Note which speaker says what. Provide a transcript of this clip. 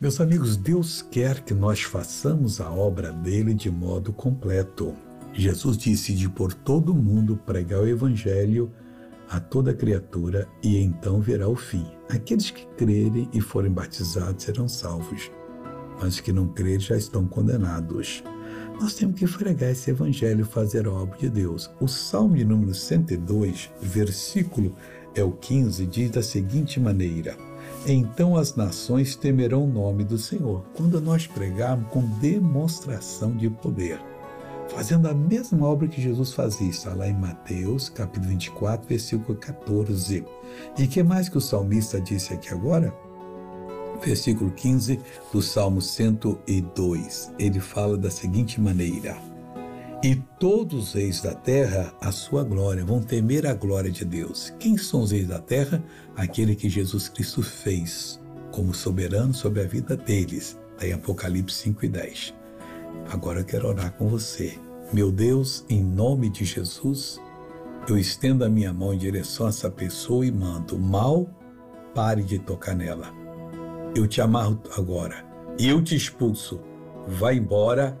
Speaker 1: Meus amigos, Deus quer que nós façamos a obra dele de modo completo. Jesus disse de por todo mundo pregar o evangelho a toda criatura e então virá o fim. Aqueles que crerem e forem batizados serão salvos, mas os que não crerem já estão condenados. Nós temos que fregar esse evangelho fazer a obra de Deus. O Salmo de número 102, versículo é o 15, diz da seguinte maneira: então as nações temerão o nome do Senhor. Quando nós pregarmos com demonstração de poder, fazendo a mesma obra que Jesus fazia, está lá em Mateus, capítulo 24, versículo 14. E que mais que o salmista disse aqui agora? Versículo 15 do Salmo 102. Ele fala da seguinte maneira: e todos os reis da terra, a sua glória, vão temer a glória de Deus. Quem são os reis da terra? Aquele que Jesus Cristo fez como soberano sobre a vida deles. Está em Apocalipse 5 e 10. Agora eu quero orar com você. Meu Deus, em nome de Jesus, eu estendo a minha mão em direção a essa pessoa e mando: mal, pare de tocar nela. Eu te amarro agora e eu te expulso. Vá embora